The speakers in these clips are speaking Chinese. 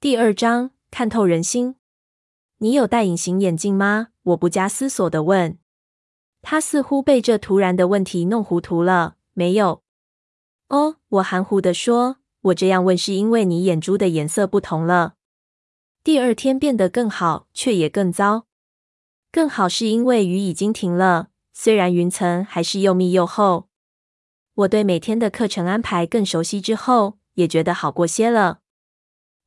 第二章，看透人心。你有戴隐形眼镜吗？我不加思索地问。他似乎被这突然的问题弄糊涂了。没有。哦，我含糊地说。我这样问是因为你眼珠的颜色不同了。第二天变得更好，却也更糟。更好是因为雨已经停了，虽然云层还是又密又厚。我对每天的课程安排更熟悉之后，也觉得好过些了。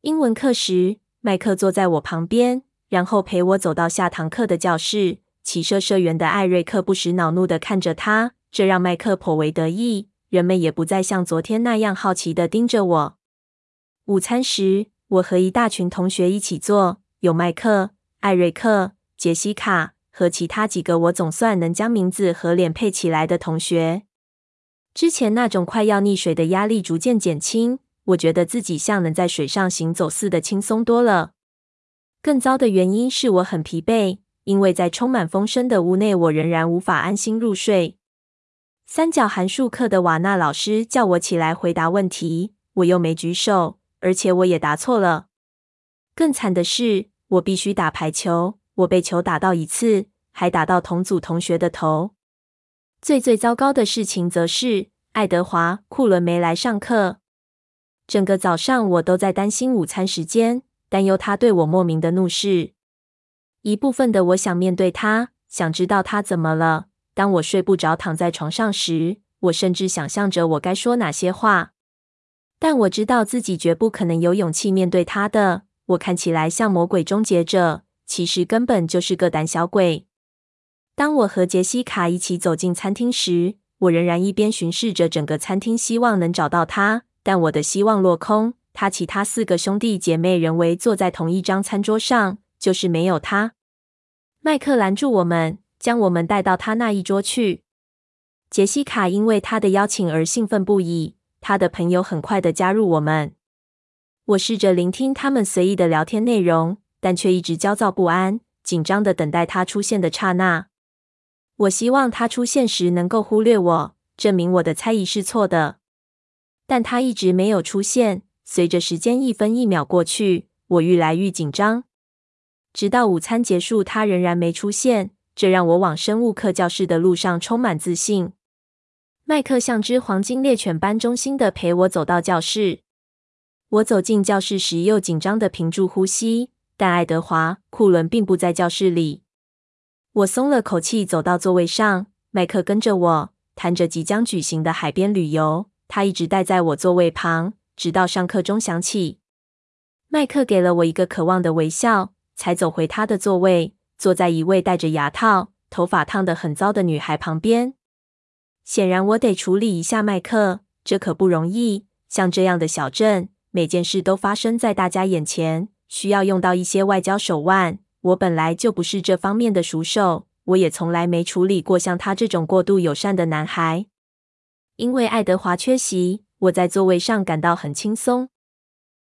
英文课时，麦克坐在我旁边，然后陪我走到下堂课的教室。骑射社员的艾瑞克不时恼怒地看着他，这让麦克颇为得意。人们也不再像昨天那样好奇地盯着我。午餐时，我和一大群同学一起坐，有麦克、艾瑞克、杰西卡和其他几个我总算能将名字和脸配起来的同学。之前那种快要溺水的压力逐渐减轻，我觉得自己像能在水上行走似的轻松多了。更糟的原因是我很疲惫，因为在充满风声的屋内，我仍然无法安心入睡。三角函数课的瓦纳老师叫我起来回答问题，我又没举手，而且我也答错了。更惨的是，我必须打排球，我被球打到一次，还打到同组同学的头。最最糟糕的事情则是，爱德华·库伦没来上课。整个早上，我都在担心午餐时间，担忧他对我莫名的怒视。一部分的我想面对他，想知道他怎么了。当我睡不着，躺在床上时，我甚至想象着我该说哪些话。但我知道自己绝不可能有勇气面对他的。我看起来像魔鬼终结者，其实根本就是个胆小鬼。当我和杰西卡一起走进餐厅时，我仍然一边巡视着整个餐厅，希望能找到他。但我的希望落空。他其他四个兄弟姐妹仍围坐在同一张餐桌上，就是没有他。麦克拦住我们，将我们带到他那一桌去。杰西卡因为他的邀请而兴奋不已，他的朋友很快的加入我们。我试着聆听他们随意的聊天内容，但却一直焦躁不安，紧张的等待他出现的刹那。我希望他出现时能够忽略我，证明我的猜疑是错的。但他一直没有出现。随着时间一分一秒过去，我愈来愈紧张。直到午餐结束，他仍然没出现，这让我往生物课教室的路上充满自信。麦克像只黄金猎犬般忠心的陪我走到教室。我走进教室时，又紧张的屏住呼吸。但爱德华·库伦并不在教室里。我松了口气，走到座位上。麦克跟着我，谈着即将举行的海边旅游。他一直待在我座位旁，直到上课钟响起。麦克给了我一个渴望的微笑，才走回他的座位，坐在一位戴着牙套、头发烫得很糟的女孩旁边。显然，我得处理一下麦克，这可不容易。像这样的小镇，每件事都发生在大家眼前，需要用到一些外交手腕。我本来就不是这方面的熟手，我也从来没处理过像他这种过度友善的男孩。因为爱德华缺席，我在座位上感到很轻松。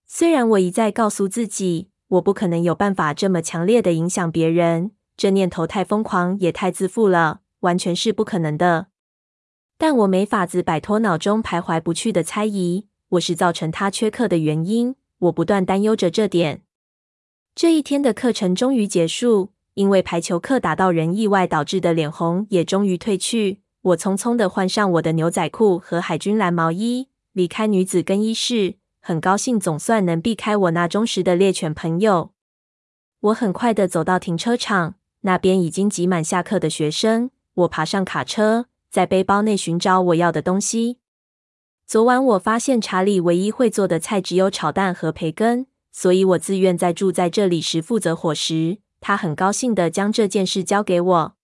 虽然我一再告诉自己，我不可能有办法这么强烈的影响别人，这念头太疯狂，也太自负了，完全是不可能的。但我没法子摆脱脑中徘徊不去的猜疑，我是造成他缺课的原因。我不断担忧着这点。这一天的课程终于结束，因为排球课打到人意外导致的脸红也终于褪去。我匆匆地换上我的牛仔裤和海军蓝毛衣，离开女子更衣室，很高兴总算能避开我那忠实的猎犬朋友。我很快地走到停车场，那边已经挤满下课的学生。我爬上卡车，在背包内寻找我要的东西。昨晚我发现查理唯一会做的菜只有炒蛋和培根。所以我自愿在住在这里时负责伙食。他很高兴地将这件事交给我。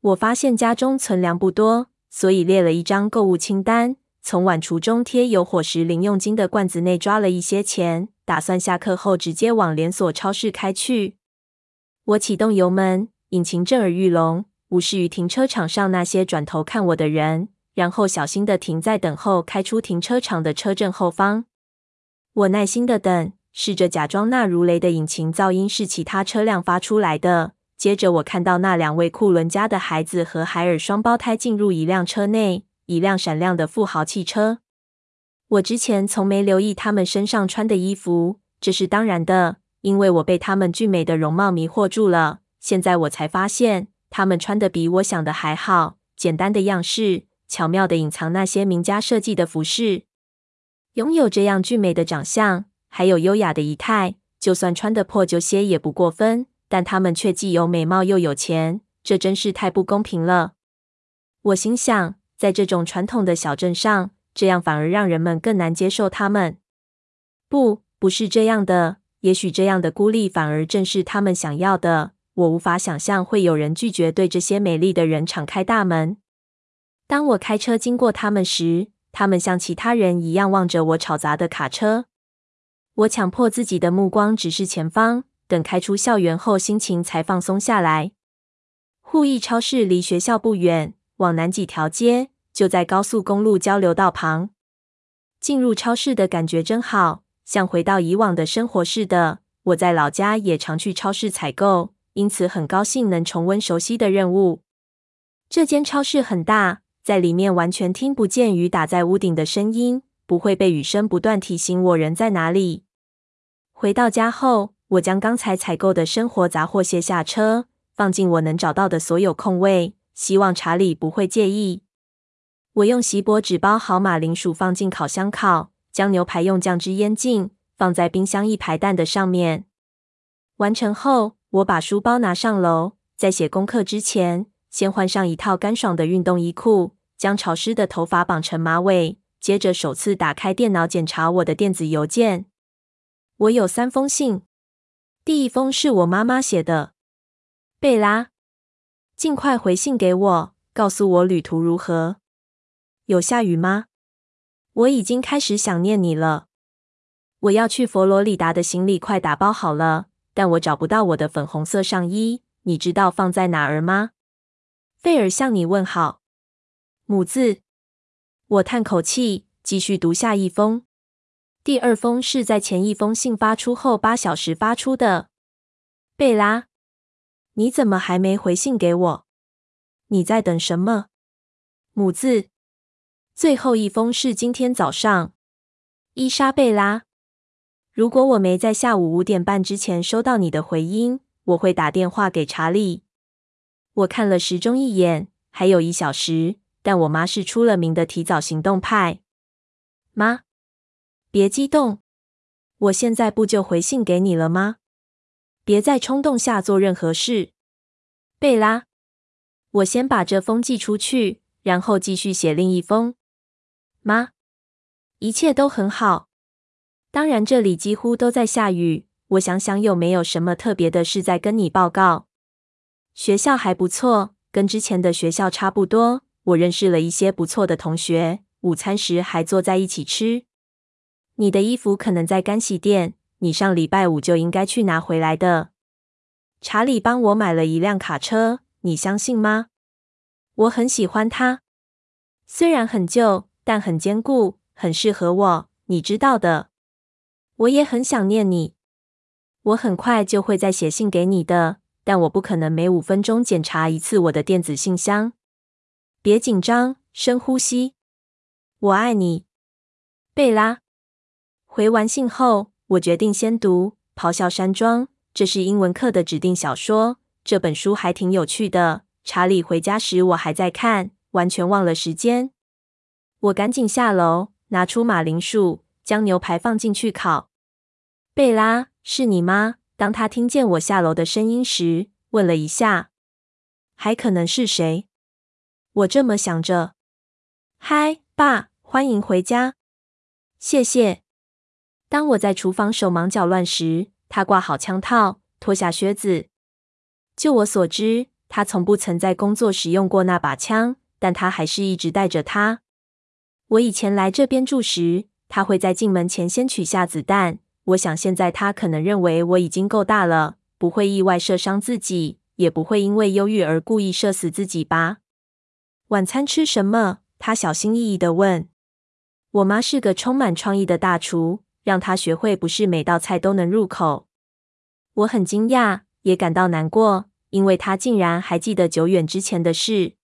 我发现家中存粮不多，所以列了一张购物清单，从碗橱中贴有伙食零用金的罐子内抓了一些钱，打算下课后直接往连锁超市开去。我启动油门，引擎震耳欲聋，无视于停车场上那些转头看我的人，然后小心地停在等候开出停车场的车阵后方。我耐心地等。试着假装那如雷的引擎噪音是其他车辆发出来的。接着，我看到那两位库伦家的孩子和海尔双胞胎进入一辆车内，一辆闪亮的富豪汽车。我之前从没留意他们身上穿的衣服，这是当然的，因为我被他们俊美的容貌迷惑住了。现在我才发现，他们穿的比我想的还好，简单的样式，巧妙的隐藏那些名家设计的服饰。拥有这样俊美的长相，还有优雅的仪态，就算穿得破旧些也不过分。但他们却既有美貌又有钱，这真是太不公平了。我心想，在这种传统的小镇上，这样反而让人们更难接受他们。不，不是这样的。也许这样的孤立反而正是他们想要的。我无法想象会有人拒绝对这些美丽的人敞开大门。当我开车经过他们时，他们像其他人一样望着我吵杂的卡车。我强迫自己的目光直视前方，等开出校园后，心情才放松下来。沪益超市离学校不远，往南几条街就在高速公路交流道旁。进入超市的感觉真好，像回到以往的生活似的。我在老家也常去超市采购，因此很高兴能重温熟悉的任务。这间超市很大，在里面完全听不见雨打在屋顶的声音，不会被雨声不断提醒我人在哪里。回到家后，我将刚才采购的生活杂货卸下车，放进我能找到的所有空位，希望查理不会介意。我用锡箔纸包好马铃薯，放进烤箱烤，将牛排用酱汁腌净，放在冰箱一排蛋的上面。完成后，我把书包拿上楼，在写功课之前，先换上一套干爽的运动衣裤，将潮湿的头发绑成马尾，接着首次打开电脑检查我的电子邮件。我有三封信，第一封是我妈妈写的：“贝拉，尽快回信给我，告诉我旅途如何。有下雨吗？我已经开始想念你了。我要去佛罗里达的行李快打包好了。”但我找不到我的粉红色上衣，你知道放在哪儿吗？费尔向你问好。母字。我叹口气，继续读下一封。第二封是在前一封信发出后八小时发出的。贝拉，你怎么还没回信给我？你在等什么？母字。最后一封是今天早上。伊莎贝拉。如果我没在下午五点半之前收到你的回音，我会打电话给查理。我看了时钟一眼，还有一小时。但我妈是出了名的提早行动派。妈，别激动，我现在不就回信给你了吗？别在冲动下做任何事。贝拉，我先把这封寄出去，然后继续写另一封。妈，一切都很好。当然，这里几乎都在下雨。我想想，有没有什么特别的事在跟你报告？学校还不错，跟之前的学校差不多。我认识了一些不错的同学，午餐时还坐在一起吃。你的衣服可能在干洗店，你上礼拜五就应该去拿回来的。查理帮我买了一辆卡车，你相信吗？我很喜欢它，虽然很旧，但很坚固，很适合我，你知道的。我也很想念你，我很快就会再写信给你的，但我不可能每五分钟检查一次我的电子信箱。别紧张，深呼吸。我爱你，贝拉。回完信后，我决定先读《咆哮山庄》，这是英文课的指定小说。这本书还挺有趣的。查理回家时，我还在看，完全忘了时间。我赶紧下楼，拿出马铃薯，将牛排放进去烤。贝拉，是你吗？当他听见我下楼的声音时，问了一下。还可能是谁？我这么想着。嗨，爸，欢迎回家。谢谢。当我在厨房手忙脚乱时，他挂好枪套，脱下靴子。就我所知，他从不曾在工作时用过那把枪，但他还是一直带着它。我以前来这边住时，他会在进门前先取下子弹。我想，现在他可能认为我已经够大了，不会意外射伤自己，也不会因为忧郁而故意射死自己吧？晚餐吃什么？他小心翼翼地问。我妈是个充满创意的大厨，让他学会不是每道菜都能入口。我很惊讶，也感到难过，因为他竟然还记得久远之前的事。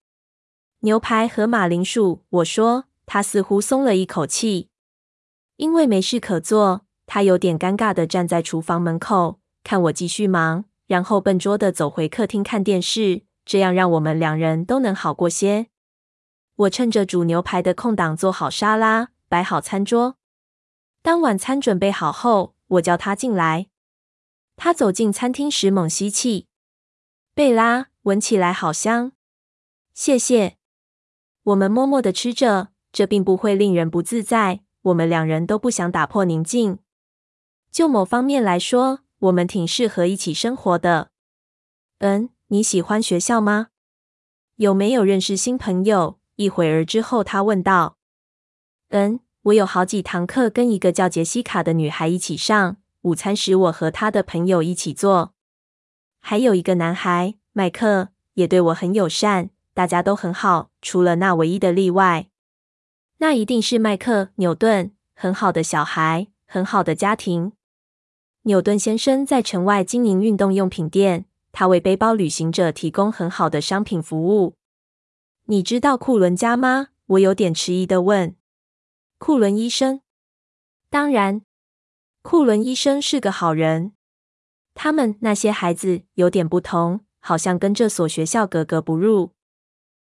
牛排和马铃薯，我说。他似乎松了一口气，因为没事可做。他有点尴尬地站在厨房门口，看我继续忙，然后笨拙地走回客厅看电视，这样让我们两人都能好过些。我趁着煮牛排的空档做好沙拉，摆好餐桌。当晚餐准备好后，我叫他进来。他走进餐厅时猛吸气，贝拉，闻起来好香。谢谢。我们默默的吃着，这并不会令人不自在。我们两人都不想打破宁静。就某方面来说，我们挺适合一起生活的。嗯，你喜欢学校吗？有没有认识新朋友？一会儿之后，他问道。嗯，我有好几堂课跟一个叫杰西卡的女孩一起上。午餐时，我和她的朋友一起做。还有一个男孩，麦克，也对我很友善。大家都很好，除了那唯一的例外。那一定是麦克·纽顿，很好的小孩，很好的家庭。纽顿先生在城外经营运动用品店，他为背包旅行者提供很好的商品服务。你知道库伦家吗？我有点迟疑的问。库伦医生？当然，库伦医生是个好人。他们那些孩子有点不同，好像跟这所学校格格不入。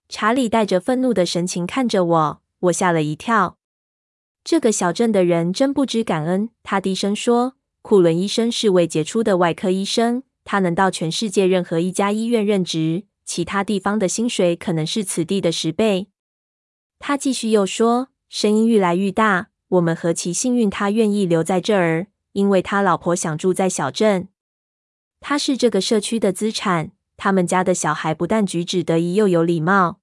查理带着愤怒的神情看着我，我吓了一跳。这个小镇的人真不知感恩。他低声说。库伦医生是位杰出的外科医生，他能到全世界任何一家医院任职，其他地方的薪水可能是此地的十倍。他继续又说，声音愈来愈大：“我们何其幸运，他愿意留在这儿，因为他老婆想住在小镇。他是这个社区的资产。他们家的小孩不但举止得宜，又有礼貌。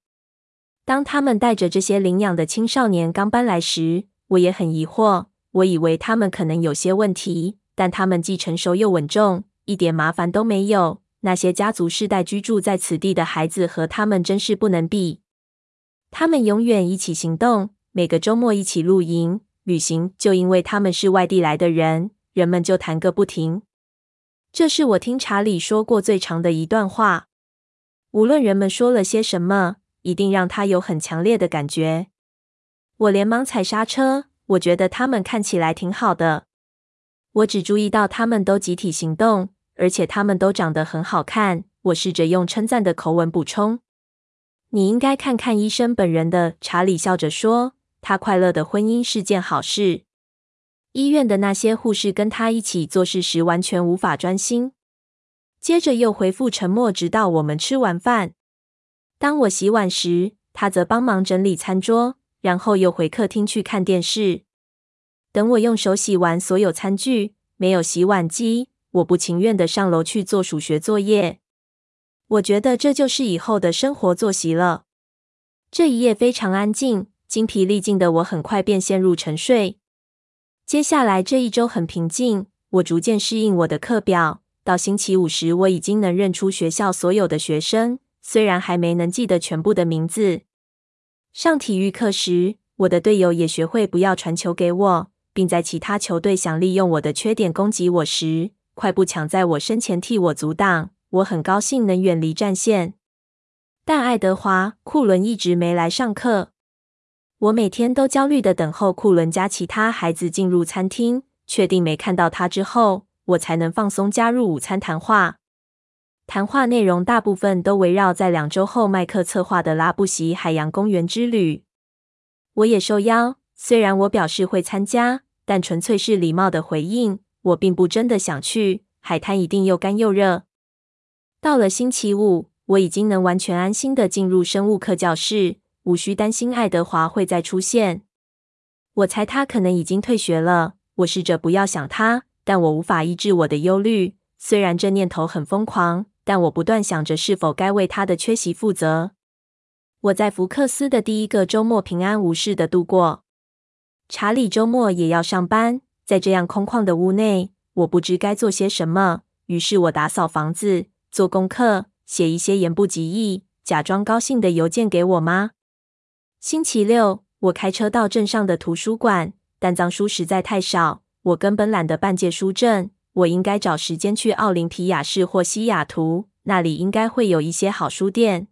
当他们带着这些领养的青少年刚搬来时，我也很疑惑，我以为他们可能有些问题。”但他们既成熟又稳重，一点麻烦都没有。那些家族世代居住在此地的孩子和他们真是不能比。他们永远一起行动，每个周末一起露营、旅行。就因为他们是外地来的人，人们就谈个不停。这是我听查理说过最长的一段话。无论人们说了些什么，一定让他有很强烈的感觉。我连忙踩刹车，我觉得他们看起来挺好的。我只注意到他们都集体行动，而且他们都长得很好看。我试着用称赞的口吻补充：“你应该看看医生本人的。”查理笑着说：“他快乐的婚姻是件好事。”医院的那些护士跟他一起做事时完全无法专心。接着又恢复沉默，直到我们吃完饭。当我洗碗时，他则帮忙整理餐桌，然后又回客厅去看电视。等我用手洗完所有餐具，没有洗碗机，我不情愿的上楼去做数学作业。我觉得这就是以后的生活作息了。这一夜非常安静，精疲力尽的我很快便陷入沉睡。接下来这一周很平静，我逐渐适应我的课表。到星期五时，我已经能认出学校所有的学生，虽然还没能记得全部的名字。上体育课时，我的队友也学会不要传球给我。并在其他球队想利用我的缺点攻击我时，快步抢在我身前替我阻挡。我很高兴能远离战线，但爱德华·库伦一直没来上课。我每天都焦虑地等候库伦家其他孩子进入餐厅，确定没看到他之后，我才能放松加入午餐谈话。谈话内容大部分都围绕在两周后麦克策划的拉布席海洋公园之旅。我也受邀。虽然我表示会参加，但纯粹是礼貌的回应。我并不真的想去，海滩一定又干又热。到了星期五，我已经能完全安心的进入生物课教室，无需担心爱德华会再出现。我猜他可能已经退学了。我试着不要想他，但我无法抑制我的忧虑。虽然这念头很疯狂，但我不断想着是否该为他的缺席负责。我在福克斯的第一个周末平安无事的度过。查理周末也要上班，在这样空旷的屋内，我不知该做些什么。于是我打扫房子、做功课、写一些言不及义、假装高兴的邮件给我妈。星期六，我开车到镇上的图书馆，但藏书实在太少，我根本懒得办借书证。我应该找时间去奥林匹亚市或西雅图，那里应该会有一些好书店。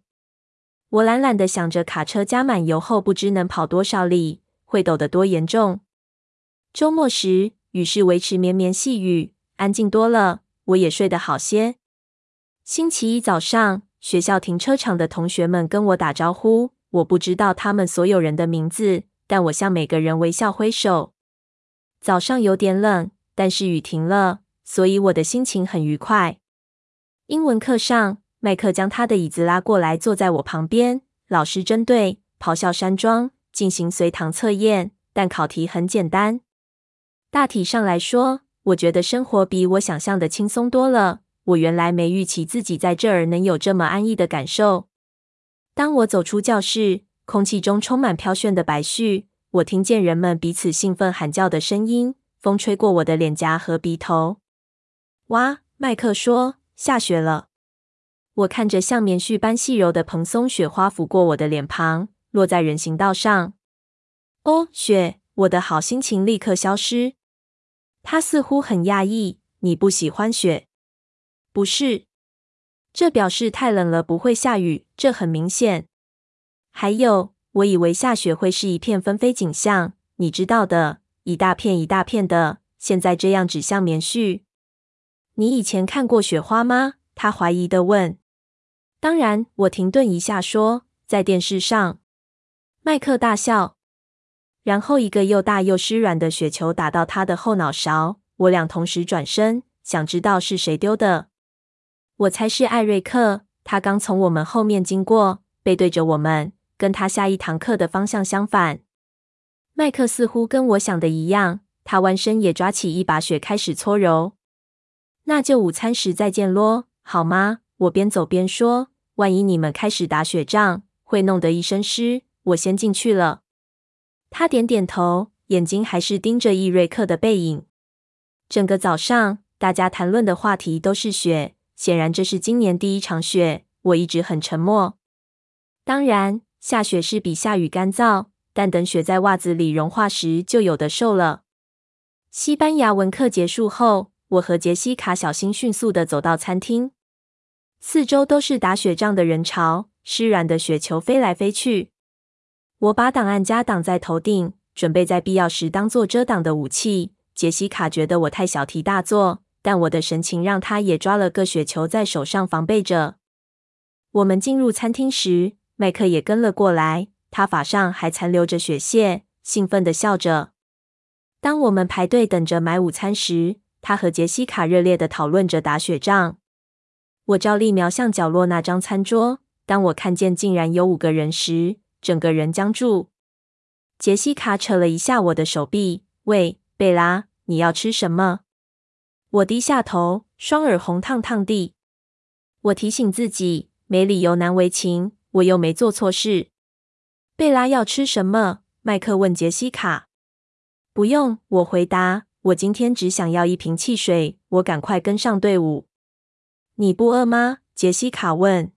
我懒懒的想着，卡车加满油后不知能跑多少里。会抖得多严重？周末时，雨是维持绵绵细雨，安静多了，我也睡得好些。星期一早上，学校停车场的同学们跟我打招呼，我不知道他们所有人的名字，但我向每个人微笑挥手。早上有点冷，但是雨停了，所以我的心情很愉快。英文课上，麦克将他的椅子拉过来坐在我旁边。老师针对《咆哮山庄》进行随堂测验，但考题很简单。大体上来说，我觉得生活比我想象的轻松多了。我原来没预期自己在这儿能有这么安逸的感受。当我走出教室，空气中充满飘炫的白絮，我听见人们彼此兴奋喊叫的声音，风吹过我的脸颊和鼻头。哇，麦克说，下雪了。我看着像棉絮般细柔的蓬松雪花拂过我的脸庞，落在人行道上。哦，雪！我的好心情立刻消失。他似乎很讶异。你不喜欢雪？不是，这表示太冷了，不会下雨。这很明显。还有，我以为下雪会是一片纷飞景象，你知道的，一大片一大片的。现在这样只像棉絮。你以前看过雪花吗？他怀疑的问。当然，我停顿一下说，在电视上。麦克大笑。然后，一个又大又湿软的雪球打到他的后脑勺。我俩同时转身，想知道是谁丢的。我猜是艾瑞克，他刚从我们后面经过，背对着我们，跟他下一堂课的方向相反。麦克似乎跟我想的一样，他弯身也抓起一把雪开始搓揉。那就午餐时再见咯，好吗？我边走边说。万一你们开始打雪仗，会弄得一身湿。我先进去了。他点点头，眼睛还是盯着易瑞克的背影。整个早上，大家谈论的话题都是雪。显然，这是今年第一场雪。我一直很沉默。当然，下雪是比下雨干燥，但等雪在袜子里融化时，就有的受了。西班牙文课结束后，我和杰西卡小心迅速地走到餐厅。四周都是打雪仗的人潮，湿软的雪球飞来飞去。我把档案夹挡在头顶，准备在必要时当做遮挡的武器。杰西卡觉得我太小题大做，但我的神情让他也抓了个雪球在手上防备着。我们进入餐厅时，麦克也跟了过来，他法上还残留着雪屑，兴奋地笑着。当我们排队等着买午餐时，他和杰西卡热烈地讨论着打雪仗。我照例瞄向角落那张餐桌，当我看见竟然有五个人时，整个人僵住。杰西卡扯了一下我的手臂，喂，贝拉，你要吃什么？我低下头，双耳红烫烫地。我提醒自己，没理由难为情，我又没做错事。贝拉要吃什么？麦克问杰西卡。不用，我回答。我今天只想要一瓶汽水。我赶快跟上队伍。你不饿吗？杰西卡问。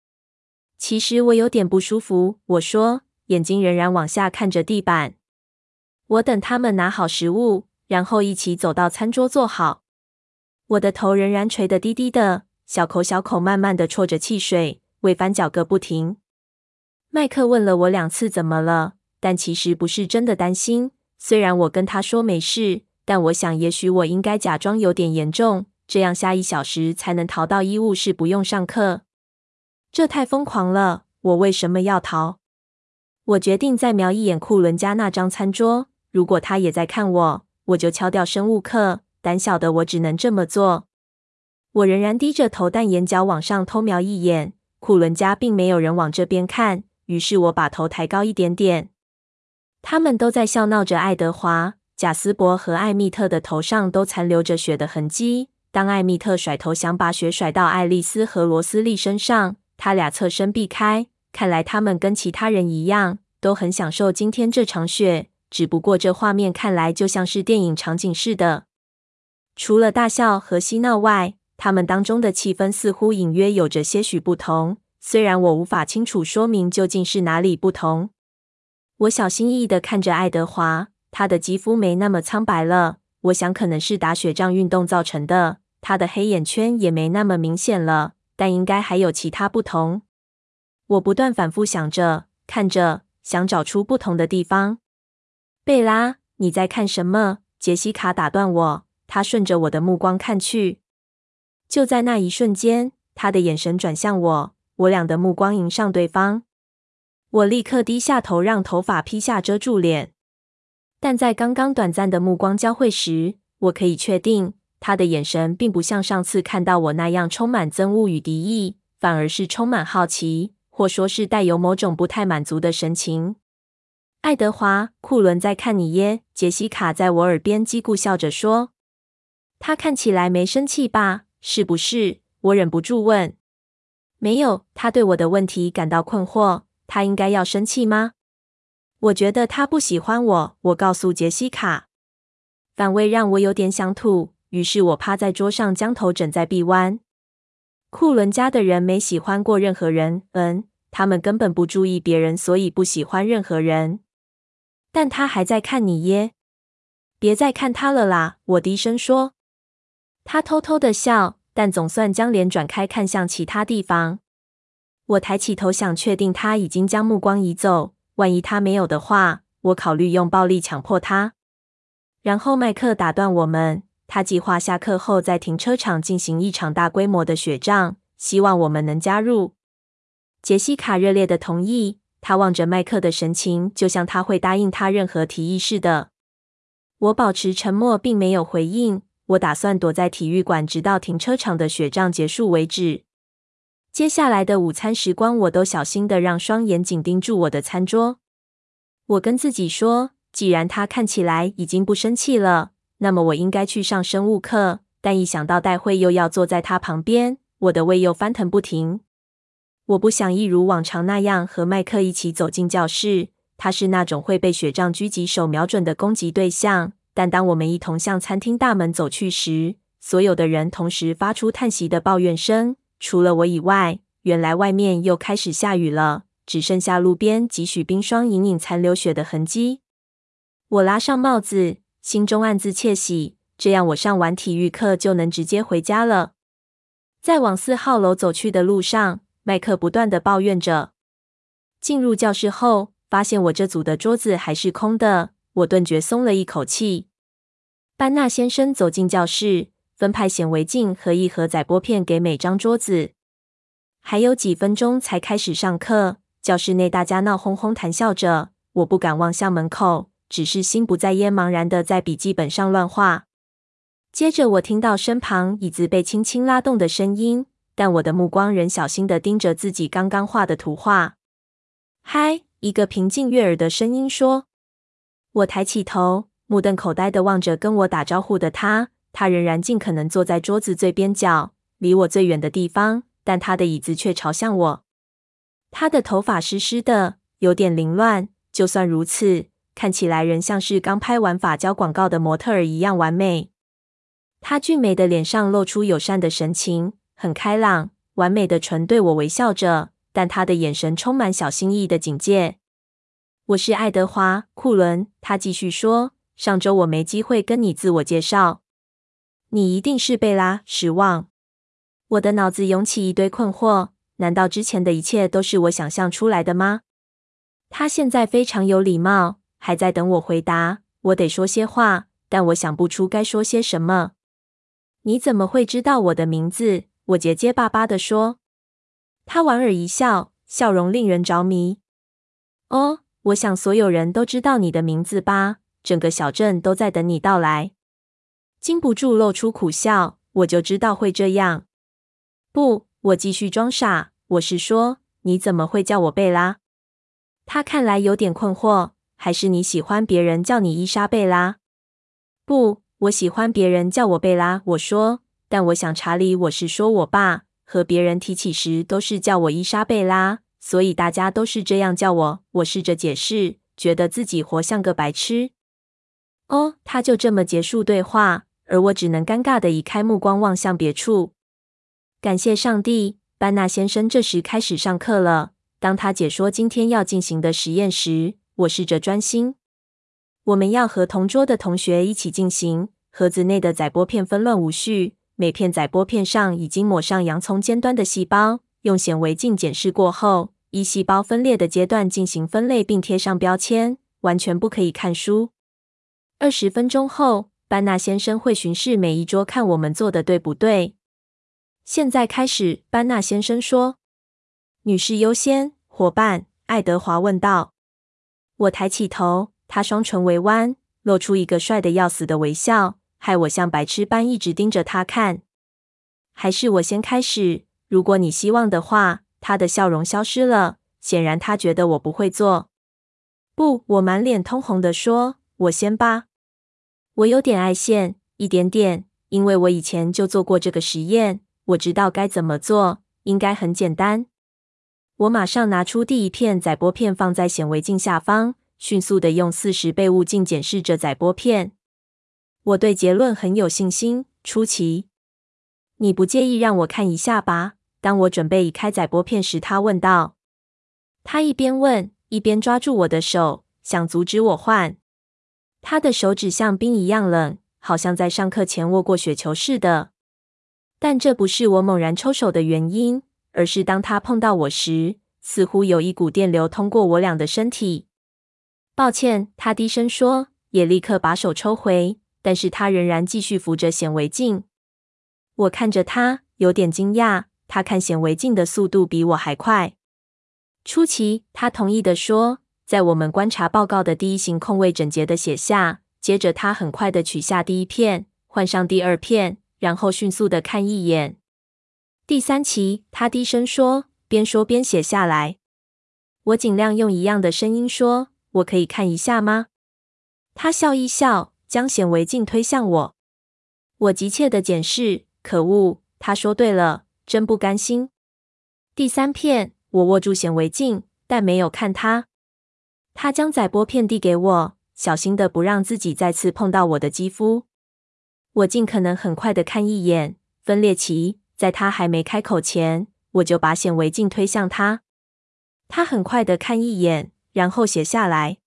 其实我有点不舒服，我说。眼睛仍然往下看着地板。我等他们拿好食物，然后一起走到餐桌坐好。我的头仍然垂得低低的，小口小口慢慢的啜着汽水，胃翻搅个不停。麦克问了我两次怎么了，但其实不是真的担心。虽然我跟他说没事，但我想也许我应该假装有点严重，这样下一小时才能逃到医务室，不用上课。这太疯狂了！我为什么要逃？我决定再瞄一眼库伦家那张餐桌。如果他也在看我，我就敲掉生物课。胆小的我只能这么做。我仍然低着头，但眼角往上偷瞄一眼。库伦家并没有人往这边看，于是我把头抬高一点点。他们都在笑闹着。爱德华、贾斯伯和艾米特的头上都残留着血的痕迹。当艾米特甩头想把血甩到爱丽丝和罗斯利身上，他俩侧身避开。看来他们跟其他人一样，都很享受今天这场雪。只不过这画面看来就像是电影场景似的。除了大笑和嬉闹外，他们当中的气氛似乎隐约有着些许不同。虽然我无法清楚说明究竟是哪里不同。我小心翼翼的看着爱德华，他的肌肤没那么苍白了，我想可能是打雪仗运动造成的。他的黑眼圈也没那么明显了，但应该还有其他不同。我不断反复想着，看着，想找出不同的地方。贝拉，你在看什么？杰西卡打断我，他顺着我的目光看去。就在那一瞬间，他的眼神转向我，我俩的目光迎上对方。我立刻低下头，让头发披下遮住脸。但在刚刚短暂的目光交汇时，我可以确定，他的眼神并不像上次看到我那样充满憎恶与敌意，反而是充满好奇，或说是带有某种不太满足的神情。爱德华·库伦在看你耶，杰西卡在我耳边叽咕笑着说：“他看起来没生气吧？是不是？”我忍不住问。“没有。”他对我的问题感到困惑。他应该要生气吗？我觉得他不喜欢我。我告诉杰西卡，反胃让我有点想吐，于是我趴在桌上，将头枕在臂弯。库伦家的人没喜欢过任何人，嗯，他们根本不注意别人，所以不喜欢任何人。但他还在看你耶，别再看他了啦！我低声说。他偷偷的笑，但总算将脸转开，看向其他地方。我抬起头，想确定他已经将目光移走。万一他没有的话，我考虑用暴力强迫他。然后麦克打断我们，他计划下课后在停车场进行一场大规模的雪仗，希望我们能加入。杰西卡热烈的同意。他望着麦克的神情，就像他会答应他任何提议似的。我保持沉默，并没有回应。我打算躲在体育馆，直到停车场的雪仗结束为止。接下来的午餐时光，我都小心地让双眼紧盯住我的餐桌。我跟自己说，既然他看起来已经不生气了，那么我应该去上生物课。但一想到待会又要坐在他旁边，我的胃又翻腾不停。我不想一如往常那样和麦克一起走进教室。他是那种会被雪仗狙击手瞄准的攻击对象。但当我们一同向餐厅大门走去时，所有的人同时发出叹息的抱怨声，除了我以外。原来外面又开始下雨了，只剩下路边几许冰霜隐隐残留雪的痕迹。我拉上帽子，心中暗自窃喜，这样我上完体育课就能直接回家了。在往四号楼走去的路上，麦克不断地抱怨着。进入教室后，发现我这组的桌子还是空的，我顿觉松了一口气。班纳先生走进教室，分派显微镜和一盒载玻片给每张桌子。还有几分钟才开始上课，教室内大家闹哄哄谈笑着。我不敢望向门口，只是心不在焉，茫然的在笔记本上乱画。接着，我听到身旁椅子被轻轻拉动的声音。但我的目光仍小心的盯着自己刚刚画的图画。嗨，一个平静悦耳的声音说。我抬起头，目瞪口呆地望着跟我打招呼的他。他仍然尽可能坐在桌子最边角，离我最远的地方，但他的椅子却朝向我。他的头发湿湿的，有点凌乱。就算如此，看起来仍像是刚拍完发胶广告的模特儿一样完美。他俊美的脸上露出友善的神情。很开朗，完美的唇对我微笑着，但他的眼神充满小心翼翼的警戒。我是爱德华·库伦，他继续说。上周我没机会跟你自我介绍。你一定是贝拉·失望。我的脑子涌起一堆困惑，难道之前的一切都是我想象出来的吗？他现在非常有礼貌，还在等我回答。我得说些话，但我想不出该说些什么。你怎么会知道我的名字？我结结巴巴地说，他莞尔一笑，笑容令人着迷。哦，我想所有人都知道你的名字吧？整个小镇都在等你到来。禁不住露出苦笑，我就知道会这样。不，我继续装傻。我是说，你怎么会叫我贝拉？他看来有点困惑。还是你喜欢别人叫你伊莎贝拉？不，我喜欢别人叫我贝拉。我说。但我想，查理，我是说我爸和别人提起时都是叫我伊莎贝拉，所以大家都是这样叫我。我试着解释，觉得自己活像个白痴。哦，他就这么结束对话，而我只能尴尬的移开目光望向别处。感谢上帝，班纳先生这时开始上课了。当他解说今天要进行的实验时，我试着专心。我们要和同桌的同学一起进行。盒子内的载玻片纷乱无序。每片载玻片上已经抹上洋葱尖端的细胞，用显微镜检视过后，依细胞分裂的阶段进行分类并贴上标签，完全不可以看书。二十分钟后，班纳先生会巡视每一桌，看我们做的对不对。现在开始，班纳先生说：“女士优先，伙伴。”爱德华问道。我抬起头，他双唇微弯，露出一个帅的要死的微笑，害我像白痴般一直盯着他看。还是我先开始，如果你希望的话。他的笑容消失了，显然他觉得我不会做。不，我满脸通红地说：“我先吧。”我有点爱现，一点点，因为我以前就做过这个实验，我知道该怎么做，应该很简单。我马上拿出第一片载玻片，放在显微镜下方，迅速的用四十倍物镜检视着载玻片。我对结论很有信心。出奇，你不介意让我看一下吧？当我准备移开载玻片时，他问道。他一边问，一边抓住我的手，想阻止我换。他的手指像冰一样冷，好像在上课前握过雪球似的。但这不是我猛然抽手的原因，而是当他碰到我时，似乎有一股电流通过我俩的身体。抱歉，他低声说，也立刻把手抽回。但是他仍然继续扶着显微镜。我看着他，有点惊讶。他看显微镜的速度比我还快。初奇，他同意的说，在我们观察报告的第一行空位整洁地写下。接着，他很快地取下第一片，换上第二片，然后迅速地看一眼。第三期，他低声说，边说边写下来。我尽量用一样的声音说：“我可以看一下吗？”他笑一笑，将显微镜推向我。我急切地检视。可恶，他说对了。真不甘心。第三片，我握住显微镜，但没有看它。他将载玻片递给我，小心的不让自己再次碰到我的肌肤。我尽可能很快的看一眼分裂期，在他还没开口前，我就把显微镜推向他。他很快的看一眼，然后写下来。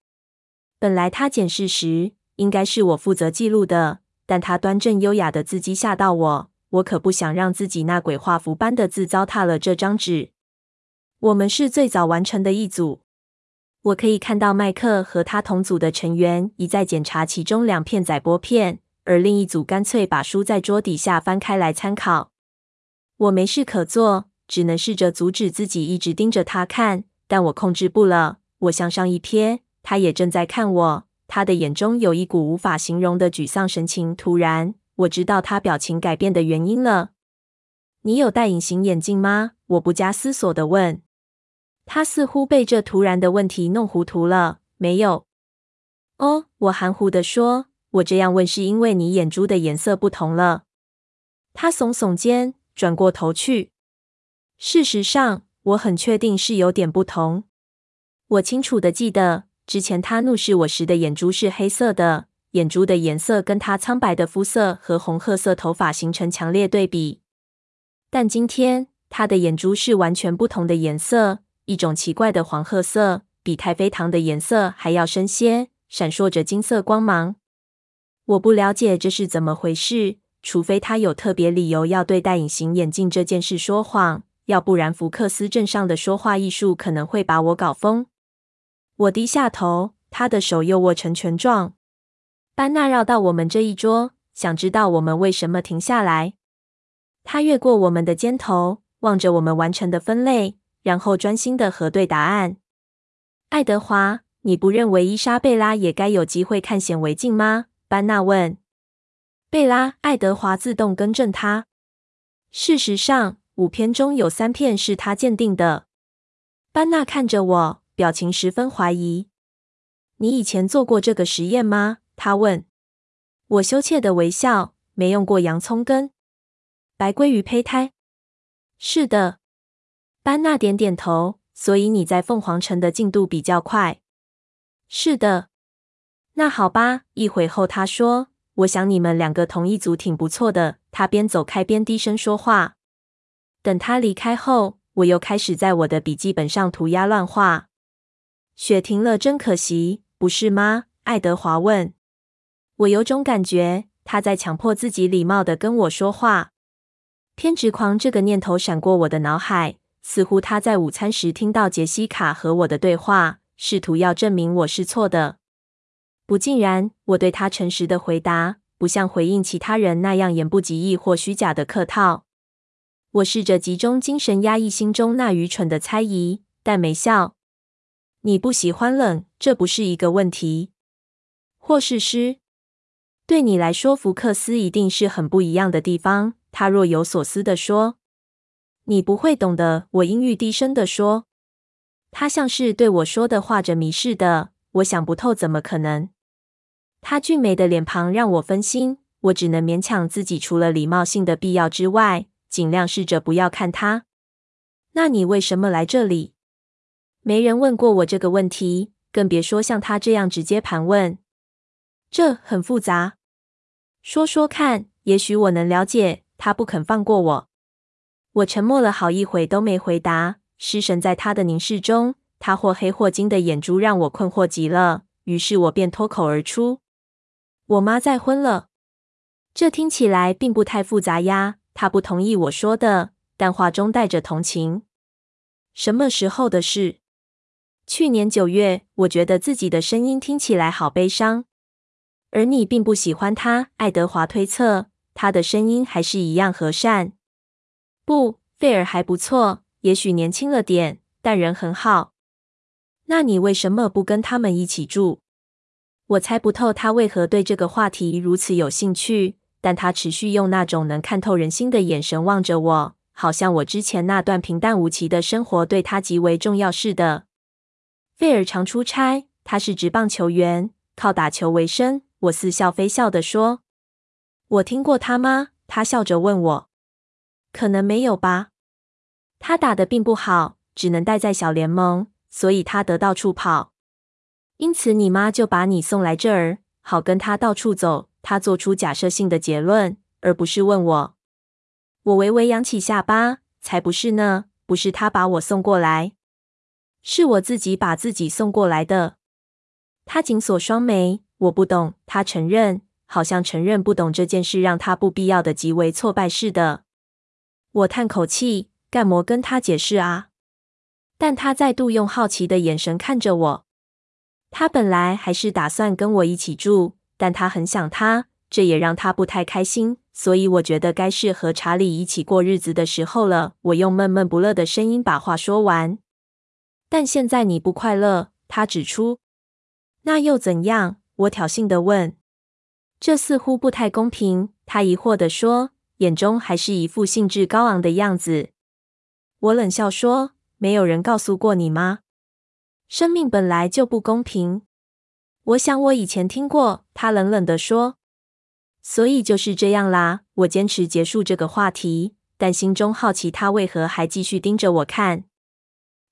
本来他检视时应该是我负责记录的，但他端正优雅的字迹吓到我。我可不想让自己那鬼画符般的字糟蹋了这张纸。我们是最早完成的一组。我可以看到麦克和他同组的成员一再检查其中两片载玻片，而另一组干脆把书在桌底下翻开来参考。我没事可做，只能试着阻止自己一直盯着他看，但我控制不了。我向上一瞥，他也正在看我，他的眼中有一股无法形容的沮丧神情。突然，我知道他表情改变的原因了。你有戴隐形眼镜吗？我不加思索地问。他似乎被这突然的问题弄糊涂了。没有。哦，我含糊地说。我这样问是因为你眼珠的颜色不同了。他耸耸肩，转过头去。事实上，我很确定是有点不同。我清楚地记得，之前他怒视我时的眼珠是黑色的。眼珠的颜色跟他苍白的肤色和红褐色头发形成强烈对比，但今天他的眼珠是完全不同的颜色，一种奇怪的黄褐色，比太妃糖的颜色还要深些，闪烁着金色光芒。我不了解这是怎么回事，除非他有特别理由要对戴隐形眼镜这件事说谎，要不然福克斯镇上的说话艺术可能会把我搞疯。我低下头，他的手又握成拳状。班纳绕到我们这一桌，想知道我们为什么停下来。他越过我们的肩头，望着我们完成的分类，然后专心的核对答案。爱德华，你不认为伊莎贝拉也该有机会看显微镜吗？班纳问。贝拉，爱德华自动更正他。事实上，五片中有三片是他鉴定的。班纳看着我，表情十分怀疑。你以前做过这个实验吗？他问我，羞怯的微笑。没用过洋葱根、白鲑鱼胚胎。是的，班纳点点头。所以你在凤凰城的进度比较快。是的。那好吧。一会后，他说：“我想你们两个同一组挺不错的。”他边走开边低声说话。等他离开后，我又开始在我的笔记本上涂鸦乱画。雪停了，真可惜，不是吗？爱德华问。我有种感觉，他在强迫自己礼貌地跟我说话。偏执狂这个念头闪过我的脑海，似乎他在午餐时听到杰西卡和我的对话，试图要证明我是错的。不尽然，我对他诚实的回答：“不像回应其他人那样言不及义或虚假的客套。我试着集中精神，压抑心中那愚蠢的猜疑，但没效。你不喜欢冷，这不是一个问题。或是湿，对你来说，福克斯一定是很不一样的地方。他若有所思地说：“你不会懂的。”我阴郁低声地说。他像是对我说的话着迷似的。我想不透，怎么可能？他俊美的脸庞让我分心，我只能勉强自己，除了礼貌性的必要之外。尽量试着不要看他。那你为什么来这里？没人问过我这个问题，更别说像他这样直接盘问。这很复杂，说说看，也许我能了解。他不肯放过我。我沉默了好一会都没回答，失神在他的凝视中。他或黑或金的眼珠让我困惑极了。于是我便脱口而出：“我妈再婚了。”这听起来并不太复杂呀。他不同意我说的，但话中带着同情。什么时候的事？去年九月。我觉得自己的声音听起来好悲伤。而你并不喜欢他，爱德华推测。他的声音还是一样和善。不，费尔还不错，也许年轻了点，但人很好。那你为什么不跟他们一起住？我猜不透他为何对这个话题如此有兴趣。但他持续用那种能看透人心的眼神望着我，好像我之前那段平淡无奇的生活对他极为重要似的。费尔常出差，他是职棒球员，靠打球为生。我似笑非笑地说：“我听过他吗？”他笑着问我：“可能没有吧。他打得并不好，只能待在小联盟，所以他得到处跑。因此你妈就把你送来这儿，好跟他到处走。”他做出假设性的结论，而不是问我。我微微扬起下巴，才不是呢，不是他把我送过来，是我自己把自己送过来的。他紧锁双眉，我不懂。他承认，好像承认不懂这件事让他不必要的极为挫败似的。我叹口气，干么跟他解释啊？但他再度用好奇的眼神看着我。他本来还是打算跟我一起住。但他很想他，这也让他不太开心，所以我觉得该是和查理一起过日子的时候了。我用闷闷不乐的声音把话说完。但现在你不快乐，他指出。那又怎样？我挑衅的问。这似乎不太公平，他疑惑的说，眼中还是一副兴致高昂的样子。我冷笑说：“没有人告诉过你吗？生命本来就不公平。”我想我以前听过，他冷冷的说。所以就是这样啦。我坚持结束这个话题，但心中好奇他为何还继续盯着我看。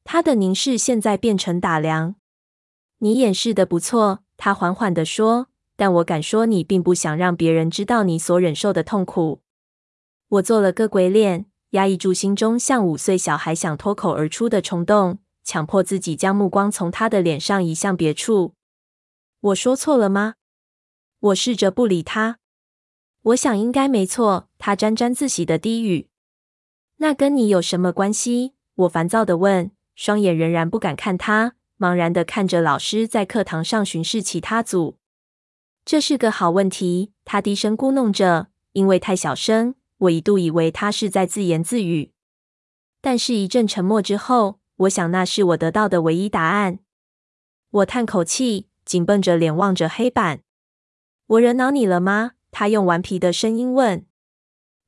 他的凝视现在变成打量。你掩饰的不错，他缓缓地说。但我敢说，你并不想让别人知道你所忍受的痛苦。我做了个鬼脸，压抑住心中像五岁小孩想脱口而出的冲动，强迫自己将目光从他的脸上移向别处。我说错了吗？我试着不理他。我想应该没错。他沾沾自喜的低语。那跟你有什么关系？我烦躁地问，双眼仍然不敢看他，茫然地看着老师在课堂上巡视其他组。这是个好问题。他低声咕哝着，因为太小声，我一度以为他是在自言自语。但是，一阵沉默之后，我想那是我得到的唯一答案。我叹口气。紧绷着脸望着黑板，我惹恼你了吗？他用顽皮的声音问。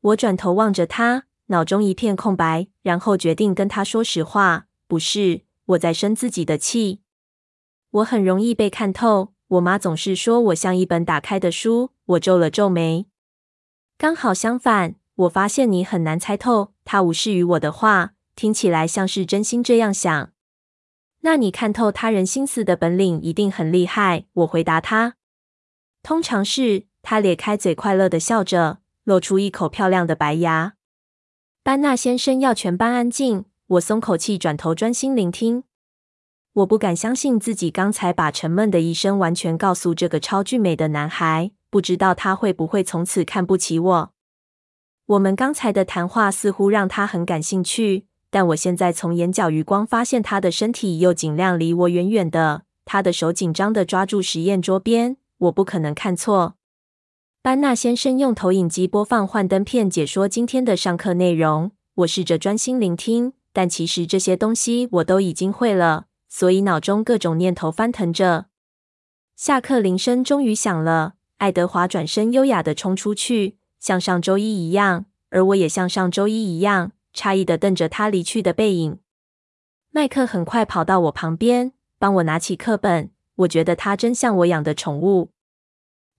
我转头望着他，脑中一片空白，然后决定跟他说实话。不是，我在生自己的气。我很容易被看透。我妈总是说我像一本打开的书。我皱了皱眉。刚好相反，我发现你很难猜透。他无视于我的话，听起来像是真心这样想。那你看透他人心思的本领一定很厉害，我回答他。通常是。他咧开嘴，快乐地笑着，露出一口漂亮的白牙。班纳先生要全班安静。我松口气，转头专心聆听。我不敢相信自己刚才把沉闷的一生完全告诉这个超俊美的男孩，不知道他会不会从此看不起我。我们刚才的谈话似乎让他很感兴趣。但我现在从眼角余光发现，他的身体又尽量离我远远的。他的手紧张地抓住实验桌边，我不可能看错。班纳先生用投影机播放幻灯片，解说今天的上课内容。我试着专心聆听，但其实这些东西我都已经会了，所以脑中各种念头翻腾着。下课铃声终于响了，爱德华转身优雅地冲出去，像上周一一样，而我也像上周一一样，诧异的瞪着他离去的背影。麦克很快跑到我旁边，帮我拿起课本。我觉得他真像我养的宠物。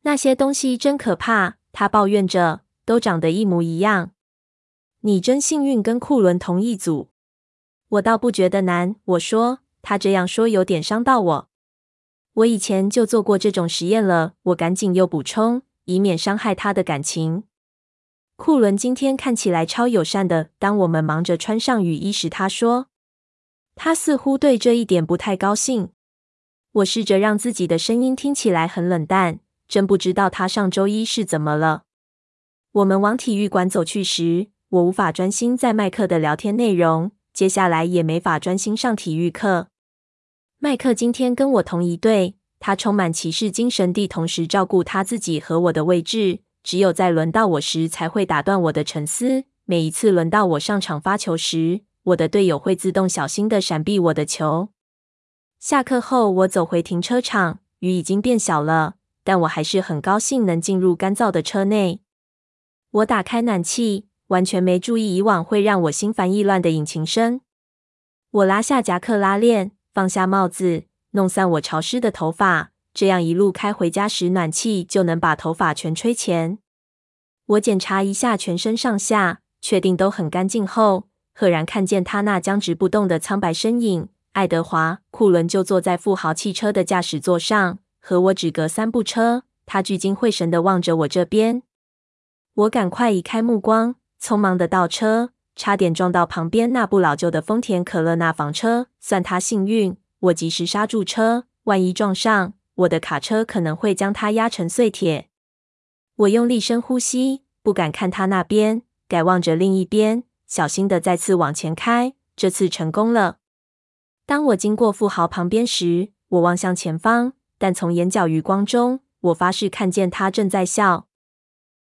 那些东西真可怕，他抱怨着，都长得一模一样。你真幸运，跟库伦同一组。我倒不觉得难。我说，他这样说有点伤到我。我以前就做过这种实验了。我赶紧又补充，以免伤害他的感情。库伦今天看起来超友善的。当我们忙着穿上雨衣时，他说，他似乎对这一点不太高兴。我试着让自己的声音听起来很冷淡。真不知道他上周一是怎么了。我们往体育馆走去时，我无法专心在麦克的聊天内容，接下来也没法专心上体育课。麦克今天跟我同一队，他充满骑士精神地同时照顾他自己和我的位置，只有在轮到我时才会打断我的沉思。每一次轮到我上场发球时，我的队友会自动小心地闪避我的球。下课后，我走回停车场，雨已经变小了。但我还是很高兴能进入干燥的车内。我打开暖气，完全没注意以往会让我心烦意乱的引擎声。我拉下夹克拉链，放下帽子，弄散我潮湿的头发，这样一路开回家时，暖气就能把头发全吹干。我检查一下全身上下，确定都很干净后，赫然看见他那僵直不动的苍白身影。爱德华·库伦就坐在富豪汽车的驾驶座上。和我只隔三步车，他聚精会神地望着我这边。我赶快移开目光，匆忙的倒车，差点撞到旁边那部老旧的丰田可乐那房车。算他幸运，我及时刹住车，万一撞上，我的卡车可能会将他压成碎铁。我用力深呼吸，不敢看他那边，改望着另一边，小心的再次往前开。这次成功了。当我经过富豪旁边时，我望向前方。但从眼角余光中，我发誓看见他正在笑。